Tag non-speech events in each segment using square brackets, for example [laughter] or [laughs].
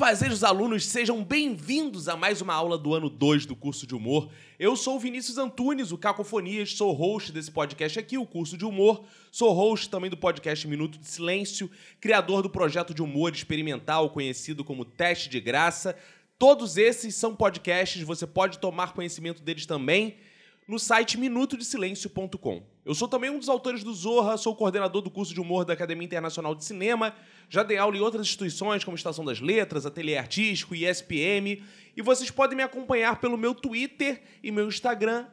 Bem-fazejos alunos, sejam bem-vindos a mais uma aula do ano 2 do curso de humor. Eu sou o Vinícius Antunes, o Cacofonias, sou host desse podcast aqui, o curso de humor. Sou host também do podcast Minuto de Silêncio, criador do projeto de humor experimental conhecido como Teste de Graça. Todos esses são podcasts, você pode tomar conhecimento deles também no site minutodesilencio.com. Eu sou também um dos autores do Zorra, sou coordenador do curso de humor da Academia Internacional de Cinema, já dei aula em outras instituições como Estação das Letras, Ateliê Artístico, ISPM, e vocês podem me acompanhar pelo meu Twitter e meu Instagram,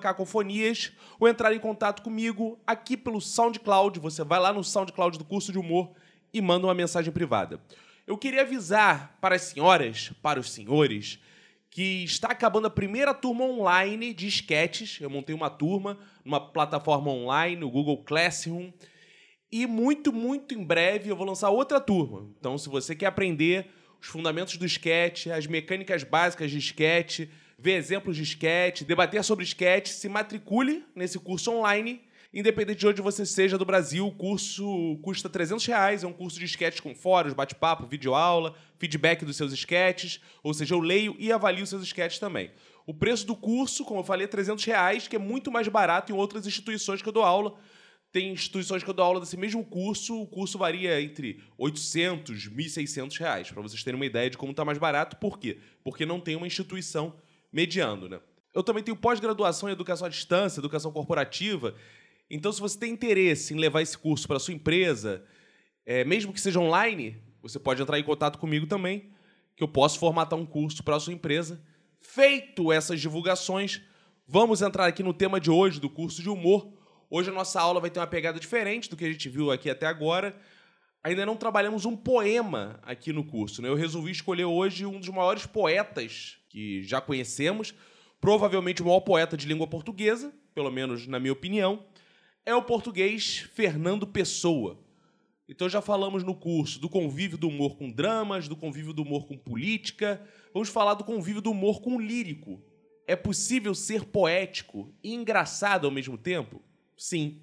cacofonias, ou entrar em contato comigo aqui pelo SoundCloud. Você vai lá no SoundCloud do curso de humor e manda uma mensagem privada. Eu queria avisar para as senhoras, para os senhores, que está acabando a primeira turma online de sketches. Eu montei uma turma numa plataforma online, o Google Classroom. E muito, muito em breve eu vou lançar outra turma. Então, se você quer aprender os fundamentos do sketch, as mecânicas básicas de sketch, ver exemplos de sketch, debater sobre sketch, se matricule nesse curso online Independente de onde você seja do Brasil, o curso custa 300 reais. É um curso de sketches com fóruns, bate-papo, videoaula, feedback dos seus sketches. Ou seja, eu leio e avalio seus sketches também. O preço do curso, como eu falei, é 300 reais, que é muito mais barato em outras instituições que eu dou aula. Tem instituições que eu dou aula desse mesmo curso, o curso varia entre 800 e 1.600 reais, para vocês terem uma ideia de como está mais barato. Por quê? Porque não tem uma instituição mediando, né? Eu também tenho pós-graduação em educação à distância, educação corporativa, então, se você tem interesse em levar esse curso para sua empresa, é, mesmo que seja online, você pode entrar em contato comigo também, que eu posso formatar um curso para sua empresa. Feito essas divulgações, vamos entrar aqui no tema de hoje do curso de humor. Hoje a nossa aula vai ter uma pegada diferente do que a gente viu aqui até agora. Ainda não trabalhamos um poema aqui no curso. Né? Eu resolvi escolher hoje um dos maiores poetas que já conhecemos, provavelmente o maior poeta de língua portuguesa, pelo menos na minha opinião é o português Fernando Pessoa. Então já falamos no curso do convívio do humor com dramas, do convívio do humor com política. Vamos falar do convívio do humor com lírico. É possível ser poético e engraçado ao mesmo tempo? Sim.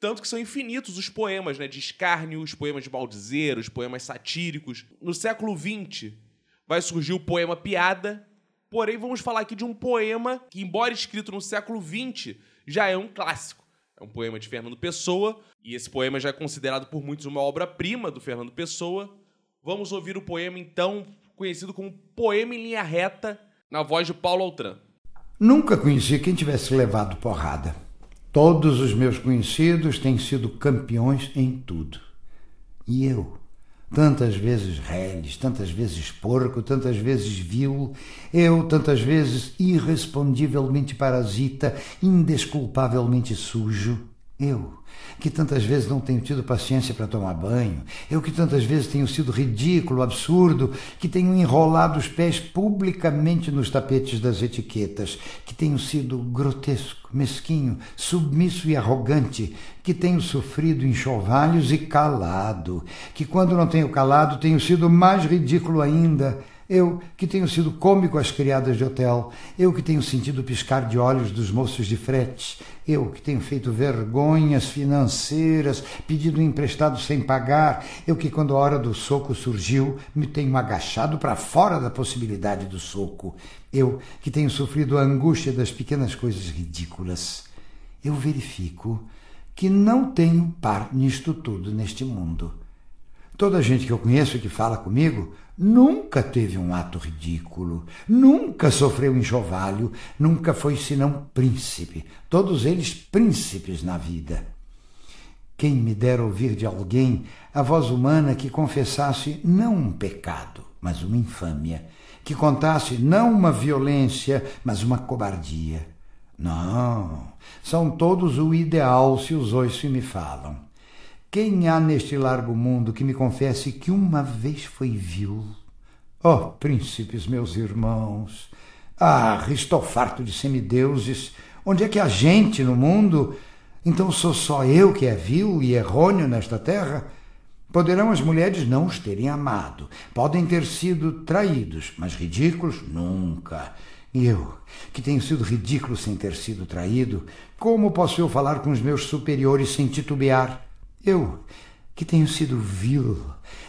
Tanto que são infinitos os poemas né, de escárnio, os poemas de baldizeiro, os poemas satíricos. No século XX vai surgir o poema piada, porém vamos falar aqui de um poema que, embora escrito no século XX, já é um clássico. É um poema de Fernando Pessoa, e esse poema já é considerado por muitos uma obra-prima do Fernando Pessoa. Vamos ouvir o poema, então, conhecido como Poema em Linha Reta, na voz de Paulo Altran. Nunca conheci quem tivesse levado porrada. Todos os meus conhecidos têm sido campeões em tudo. E eu? Tantas vezes reles, tantas vezes porco, tantas vezes vil, eu tantas vezes irrespondivelmente parasita, indesculpavelmente sujo, eu, que tantas vezes não tenho tido paciência para tomar banho, eu que tantas vezes tenho sido ridículo, absurdo, que tenho enrolado os pés publicamente nos tapetes das etiquetas, que tenho sido grotesco, mesquinho, submisso e arrogante, que tenho sofrido enxovalhos e calado, que quando não tenho calado tenho sido mais ridículo ainda eu que tenho sido cômico às criadas de hotel, eu que tenho sentido piscar de olhos dos moços de frete, eu que tenho feito vergonhas financeiras, pedido emprestado sem pagar, eu que quando a hora do soco surgiu, me tenho agachado para fora da possibilidade do soco, eu que tenho sofrido a angústia das pequenas coisas ridículas. Eu verifico que não tenho par nisto tudo neste mundo. Toda a gente que eu conheço que fala comigo nunca teve um ato ridículo, nunca sofreu enxovalho, nunca foi senão príncipe, todos eles príncipes na vida. Quem me dera ouvir de alguém a voz humana que confessasse não um pecado, mas uma infâmia, que contasse não uma violência, mas uma cobardia. Não, são todos o ideal se os oiço me falam. Quem há neste largo mundo que me confesse que uma vez foi vil? Oh, príncipes, meus irmãos! Ah, estou farto de semideuses. Onde é que há gente no mundo? Então sou só eu que é vil e errôneo nesta terra? Poderão as mulheres não os terem amado, podem ter sido traídos, mas ridículos nunca. Eu, que tenho sido ridículo sem ter sido traído, como posso eu falar com os meus superiores sem titubear? Eu, que tenho sido vil,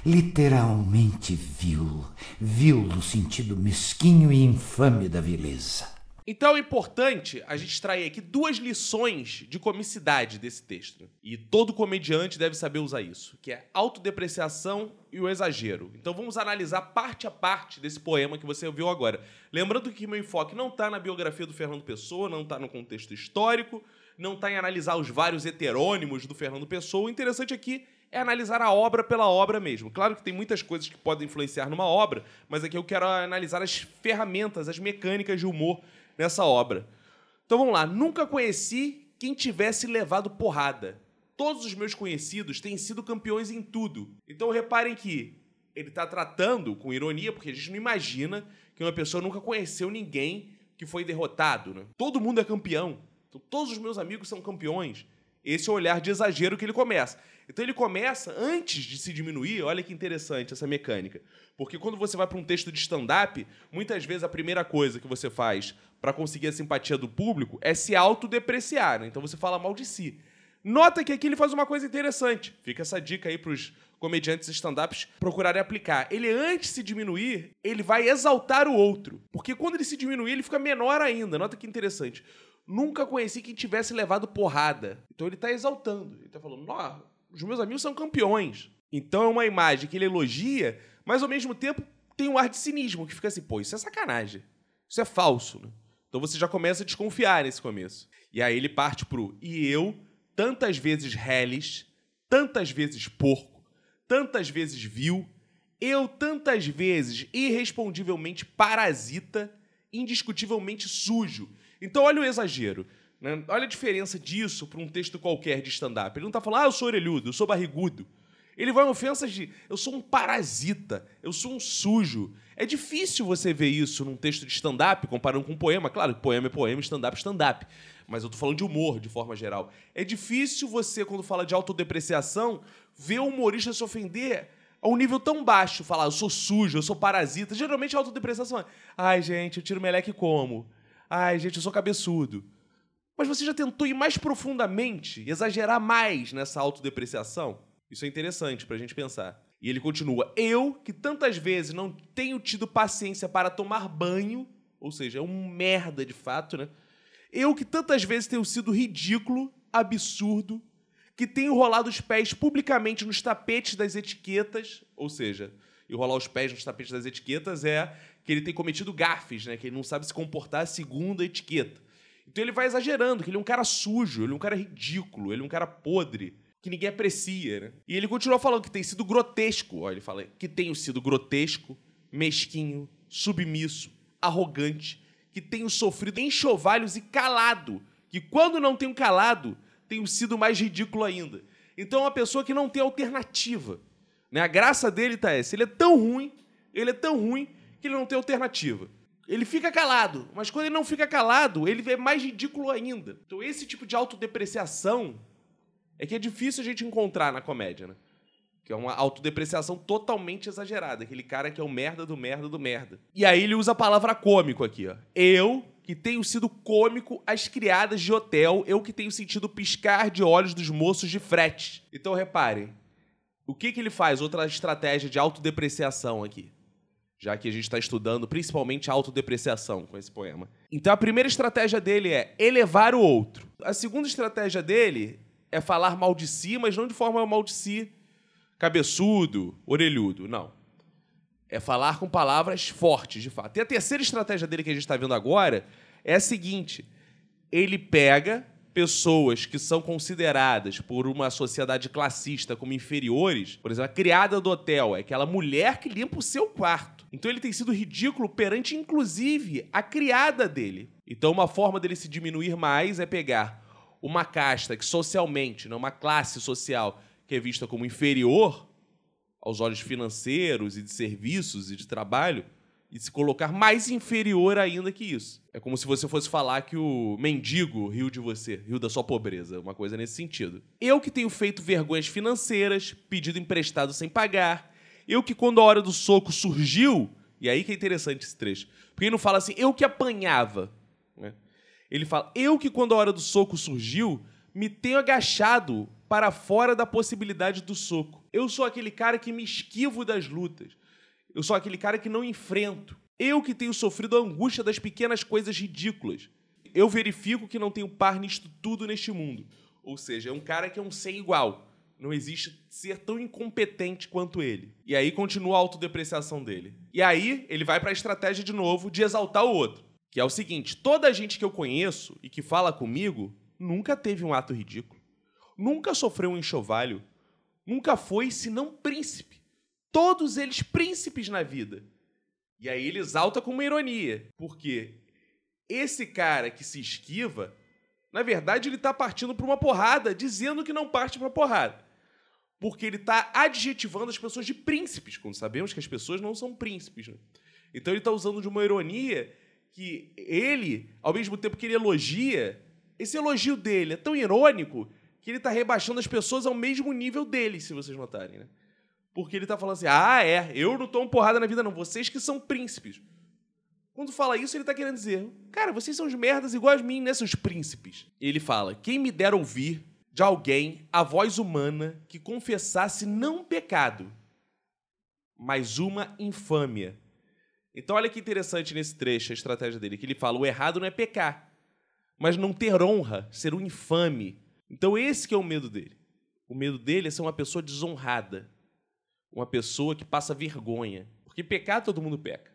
literalmente vil, vil no sentido mesquinho e infame da vileza. Então é importante a gente extrair aqui duas lições de comicidade desse texto. E todo comediante deve saber usar isso, que é autodepreciação e o exagero. Então vamos analisar parte a parte desse poema que você ouviu agora. Lembrando que meu enfoque não está na biografia do Fernando Pessoa, não está no contexto histórico, não está em analisar os vários heterônimos do Fernando Pessoa. O interessante aqui é analisar a obra pela obra mesmo. Claro que tem muitas coisas que podem influenciar numa obra, mas aqui eu quero analisar as ferramentas, as mecânicas de humor nessa obra. Então vamos lá. Nunca conheci quem tivesse levado porrada. Todos os meus conhecidos têm sido campeões em tudo. Então reparem que ele está tratando com ironia, porque a gente não imagina que uma pessoa nunca conheceu ninguém que foi derrotado. Né? Todo mundo é campeão. Então, todos os meus amigos são campeões. Esse é o olhar de exagero que ele começa. Então ele começa, antes de se diminuir, olha que interessante essa mecânica. Porque quando você vai para um texto de stand-up, muitas vezes a primeira coisa que você faz para conseguir a simpatia do público é se autodepreciar. Né? Então você fala mal de si. Nota que aqui ele faz uma coisa interessante. Fica essa dica aí para os comediantes stand-ups procurarem aplicar. Ele, antes de se diminuir, ele vai exaltar o outro. Porque quando ele se diminuir, ele fica menor ainda. Nota que interessante. Nunca conheci quem tivesse levado porrada. Então ele está exaltando. Ele está falando, os meus amigos são campeões. Então é uma imagem que ele elogia, mas ao mesmo tempo tem um ar de cinismo, que fica assim, pô, isso é sacanagem. Isso é falso. Né? Então você já começa a desconfiar nesse começo. E aí ele parte pro e eu, tantas vezes reles, tantas vezes porco, tantas vezes vil, eu tantas vezes irrespondivelmente parasita, indiscutivelmente sujo. Então olha o exagero. Né? Olha a diferença disso para um texto qualquer de stand-up. Ele não está falando, ah, eu sou orelhudo, eu sou barrigudo. Ele vai em ofensas de, eu sou um parasita, eu sou um sujo. É difícil você ver isso num texto de stand-up, comparando com um poema. Claro, poema é poema, stand-up é stand-up. Mas eu tô falando de humor, de forma geral. É difícil você, quando fala de autodepreciação, ver o humorista se ofender a um nível tão baixo. Falar, eu sou sujo, eu sou parasita. Geralmente a autodepreciação é, ai, gente, eu tiro meleque como? Ai, gente, eu sou cabeçudo. Mas você já tentou ir mais profundamente, exagerar mais nessa autodepreciação? Isso é interessante para a gente pensar. E ele continua: Eu, que tantas vezes não tenho tido paciência para tomar banho, ou seja, é um merda de fato, né? Eu, que tantas vezes tenho sido ridículo, absurdo, que tenho rolado os pés publicamente nos tapetes das etiquetas, ou seja, e rolar os pés nos tapetes das etiquetas é que ele tem cometido gafes, né? Que ele não sabe se comportar segundo a etiqueta. Então ele vai exagerando, que ele é um cara sujo, ele é um cara ridículo, ele é um cara podre, que ninguém aprecia, né? E ele continua falando que tem sido grotesco, ó, ele fala que tenho sido grotesco, mesquinho, submisso, arrogante, que tenho sofrido enxovalhos e calado, que quando não tenho calado, tenho sido mais ridículo ainda. Então é uma pessoa que não tem alternativa. Né? A graça dele tá essa. Ele é tão ruim, ele é tão ruim, que ele não tem alternativa. Ele fica calado, mas quando ele não fica calado, ele é mais ridículo ainda. Então, esse tipo de autodepreciação é que é difícil a gente encontrar na comédia, né? Que é uma autodepreciação totalmente exagerada. Aquele cara que é o merda do merda do merda. E aí ele usa a palavra cômico aqui, ó. Eu, que tenho sido cômico às criadas de hotel, eu que tenho sentido piscar de olhos dos moços de frete. Então reparem, o que, que ele faz? Outra estratégia de autodepreciação aqui já que a gente está estudando principalmente autodepreciação com esse poema. Então a primeira estratégia dele é elevar o outro. A segunda estratégia dele é falar mal de si, mas não de forma mal de si, cabeçudo, orelhudo, não. É falar com palavras fortes, de fato. E a terceira estratégia dele que a gente está vendo agora é a seguinte: ele pega pessoas que são consideradas por uma sociedade classista como inferiores, por exemplo, a criada do hotel é aquela mulher que limpa o seu quarto. Então ele tem sido ridículo perante, inclusive, a criada dele. Então, uma forma dele se diminuir mais é pegar uma casta que socialmente, né, uma classe social que é vista como inferior aos olhos financeiros e de serviços e de trabalho, e se colocar mais inferior ainda que isso. É como se você fosse falar que o mendigo riu de você, riu da sua pobreza, uma coisa nesse sentido. Eu que tenho feito vergonhas financeiras, pedido emprestado sem pagar, eu que quando a hora do soco surgiu, e aí que é interessante esse trecho, porque ele não fala assim, eu que apanhava, né? Ele fala, eu que quando a hora do soco surgiu, me tenho agachado para fora da possibilidade do soco. Eu sou aquele cara que me esquivo das lutas. Eu sou aquele cara que não enfrento. Eu que tenho sofrido a angústia das pequenas coisas ridículas. Eu verifico que não tenho par nisto tudo neste mundo. Ou seja, é um cara que é um sem igual. Não existe ser tão incompetente quanto ele. E aí continua a autodepreciação dele. E aí ele vai para a estratégia de novo de exaltar o outro. Que é o seguinte: toda a gente que eu conheço e que fala comigo nunca teve um ato ridículo. Nunca sofreu um enxovalho. Nunca foi senão príncipe. Todos eles príncipes na vida. E aí ele exalta com uma ironia. Porque esse cara que se esquiva, na verdade, ele está partindo para uma porrada, dizendo que não parte para porrada. Porque ele está adjetivando as pessoas de príncipes, quando sabemos que as pessoas não são príncipes. Né? Então ele está usando de uma ironia que ele, ao mesmo tempo que ele elogia, esse elogio dele é tão irônico que ele está rebaixando as pessoas ao mesmo nível dele, se vocês notarem, né? Porque ele está falando assim: ah, é, eu não tomo porrada na vida, não. Vocês que são príncipes. Quando fala isso, ele está querendo dizer: cara, vocês são os merdas iguais a mim, né, seus príncipes? Ele fala: quem me dera ouvir de alguém a voz humana que confessasse não pecado, mas uma infâmia então, olha que interessante nesse trecho a estratégia dele, que ele fala: o errado não é pecar, mas não ter honra, ser um infame. Então, esse que é o medo dele. O medo dele é ser uma pessoa desonrada, uma pessoa que passa vergonha. Porque pecar todo mundo peca.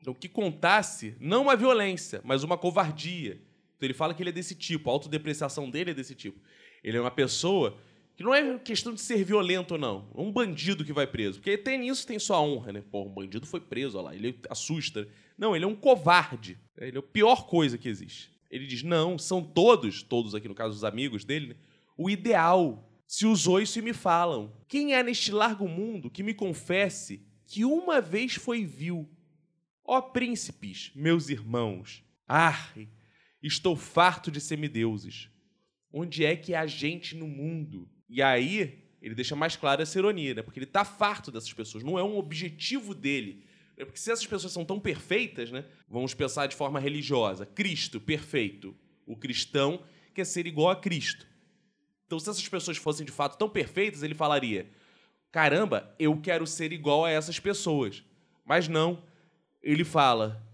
Então, que contasse não uma violência, mas uma covardia. Então, ele fala que ele é desse tipo, a autodepreciação dele é desse tipo. Ele é uma pessoa que não é questão de ser violento ou não. É um bandido que vai preso. Porque até nisso tem sua honra, né? Pô, um bandido foi preso, olha lá. Ele assusta. Não, ele é um covarde. Ele é a pior coisa que existe. Ele diz: não, são todos, todos aqui no caso os amigos dele, né? o ideal. Se usou isso e me falam. Quem é neste largo mundo que me confesse que uma vez foi vil? Ó príncipes, meus irmãos, ah, estou farto de semideuses. Onde é que há gente no mundo e aí, ele deixa mais claro essa ironia, né? Porque ele tá farto dessas pessoas. Não é um objetivo dele. É porque se essas pessoas são tão perfeitas, né? Vamos pensar de forma religiosa. Cristo, perfeito. O cristão quer ser igual a Cristo. Então, se essas pessoas fossem de fato tão perfeitas, ele falaria: caramba, eu quero ser igual a essas pessoas. Mas não. Ele fala: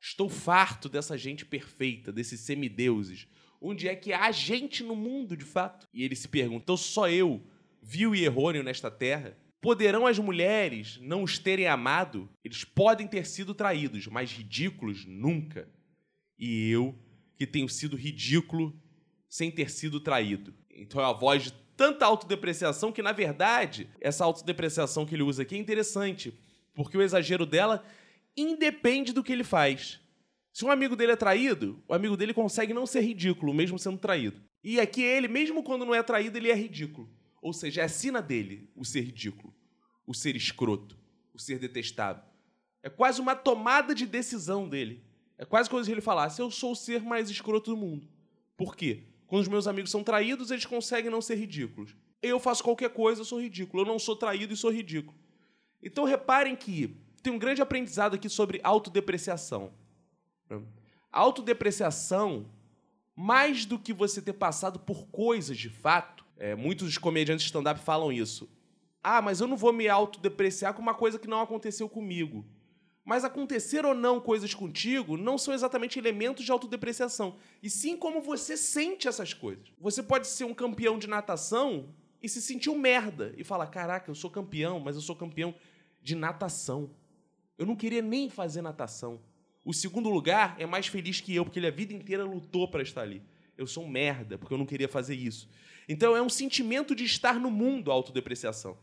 estou farto dessa gente perfeita, desses semideuses onde é que há gente no mundo, de fato. E ele se pergunta: então só eu, vil e errôneo nesta terra? Poderão as mulheres não os terem amado? Eles podem ter sido traídos, mas ridículos nunca. E eu, que tenho sido ridículo sem ter sido traído. Então é a voz de tanta autodepreciação que, na verdade, essa autodepreciação que ele usa aqui é interessante, porque o exagero dela independe do que ele faz. Se um amigo dele é traído, o amigo dele consegue não ser ridículo, mesmo sendo traído. E aqui ele, mesmo quando não é traído, ele é ridículo. Ou seja, é a sina dele o ser ridículo, o ser escroto, o ser detestável. É quase uma tomada de decisão dele. É quase como se ele falasse: Eu sou o ser mais escroto do mundo. Por quê? Quando os meus amigos são traídos, eles conseguem não ser ridículos. Eu faço qualquer coisa, sou ridículo. Eu não sou traído e sou ridículo. Então reparem que tem um grande aprendizado aqui sobre autodepreciação. Autodepreciação, mais do que você ter passado por coisas de fato, é, muitos comediantes stand-up falam isso. Ah, mas eu não vou me autodepreciar com uma coisa que não aconteceu comigo. Mas acontecer ou não coisas contigo não são exatamente elementos de autodepreciação, e sim como você sente essas coisas. Você pode ser um campeão de natação e se sentir um merda e falar: caraca, eu sou campeão, mas eu sou campeão de natação. Eu não queria nem fazer natação. O segundo lugar é mais feliz que eu, porque ele a vida inteira lutou para estar ali. Eu sou um merda, porque eu não queria fazer isso. Então é um sentimento de estar no mundo a autodepreciação.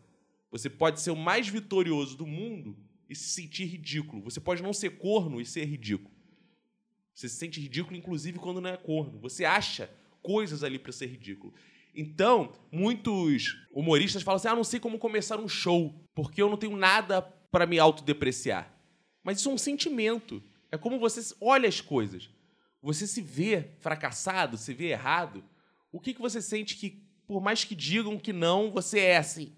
Você pode ser o mais vitorioso do mundo e se sentir ridículo. Você pode não ser corno e ser ridículo. Você se sente ridículo, inclusive, quando não é corno. Você acha coisas ali para ser ridículo. Então, muitos humoristas falam assim: ah, não sei como começar um show, porque eu não tenho nada para me autodepreciar. Mas isso é um sentimento. É como você olha as coisas. Você se vê fracassado, se vê errado. O que, que você sente que, por mais que digam que não, você é assim?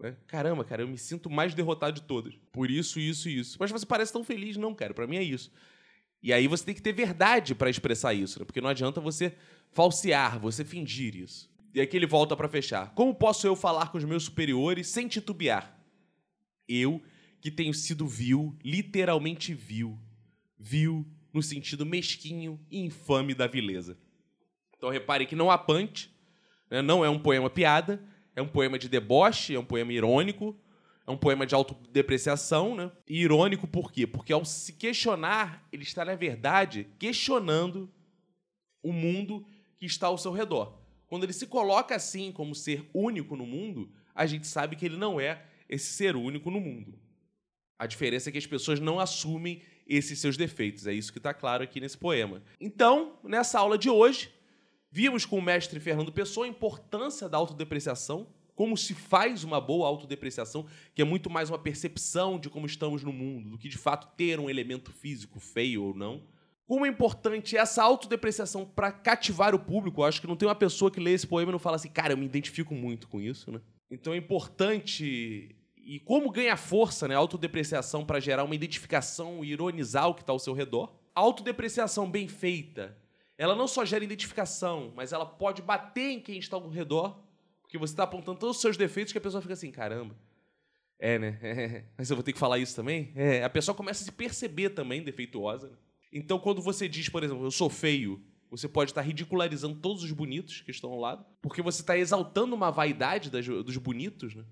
Né? Caramba, cara, eu me sinto mais derrotado de todos. Por isso, isso e isso. Mas você parece tão feliz. Não, cara, para mim é isso. E aí você tem que ter verdade para expressar isso, né? porque não adianta você falsear, você fingir isso. E aqui ele volta para fechar. Como posso eu falar com os meus superiores sem titubear? Eu, que tenho sido vil, literalmente vil. Vil no sentido mesquinho e infame da vileza. Então repare que não há punch, né? não é um poema piada, é um poema de deboche, é um poema irônico, é um poema de autodepreciação, né? E irônico por quê? Porque ao se questionar, ele está, na verdade, questionando o mundo que está ao seu redor. Quando ele se coloca assim como ser único no mundo, a gente sabe que ele não é esse ser único no mundo. A diferença é que as pessoas não assumem esses seus defeitos. É isso que está claro aqui nesse poema. Então, nessa aula de hoje, vimos com o mestre Fernando Pessoa a importância da autodepreciação, como se faz uma boa autodepreciação, que é muito mais uma percepção de como estamos no mundo, do que de fato ter um elemento físico feio ou não. Como é importante essa autodepreciação para cativar o público. Eu acho que não tem uma pessoa que lê esse poema e não fala assim, cara, eu me identifico muito com isso, né? Então é importante. E como ganha força né, a autodepreciação para gerar uma identificação e ironizar o que está ao seu redor? A autodepreciação bem feita, ela não só gera identificação, mas ela pode bater em quem está ao redor porque você está apontando todos os seus defeitos que a pessoa fica assim, caramba. É, né? [laughs] Mas eu vou ter que falar isso também? É, a pessoa começa a se perceber também defeituosa. Né? Então, quando você diz, por exemplo, eu sou feio, você pode estar ridicularizando todos os bonitos que estão ao lado, porque você está exaltando uma vaidade das, dos bonitos, né?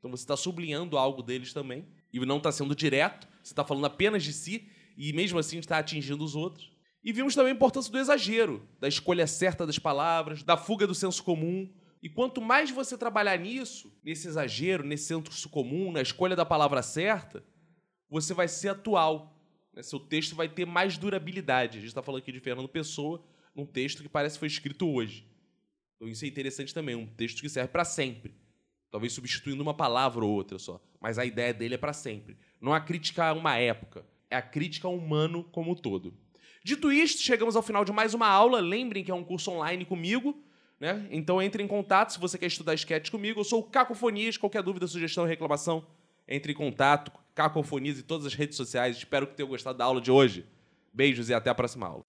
Então você está sublinhando algo deles também. E não está sendo direto, você está falando apenas de si, e mesmo assim está atingindo os outros. E vimos também a importância do exagero, da escolha certa das palavras, da fuga do senso comum, e quanto mais você trabalhar nisso, nesse exagero, nesse senso comum, na escolha da palavra certa, você vai ser atual. Né? Seu texto vai ter mais durabilidade. A gente está falando aqui de Fernando Pessoa, num texto que parece que foi escrito hoje. Então isso é interessante também, um texto que serve para sempre. Talvez substituindo uma palavra ou outra só. Mas a ideia dele é para sempre. Não há crítica a uma época, é a crítica ao humano como um todo. Dito isto, chegamos ao final de mais uma aula. Lembrem que é um curso online comigo. Né? Então entre em contato se você quer estudar sketch comigo. Eu sou o Cacofonias. Qualquer dúvida, sugestão, reclamação, entre em contato. Cacofonias em todas as redes sociais. Espero que tenham gostado da aula de hoje. Beijos e até a próxima aula.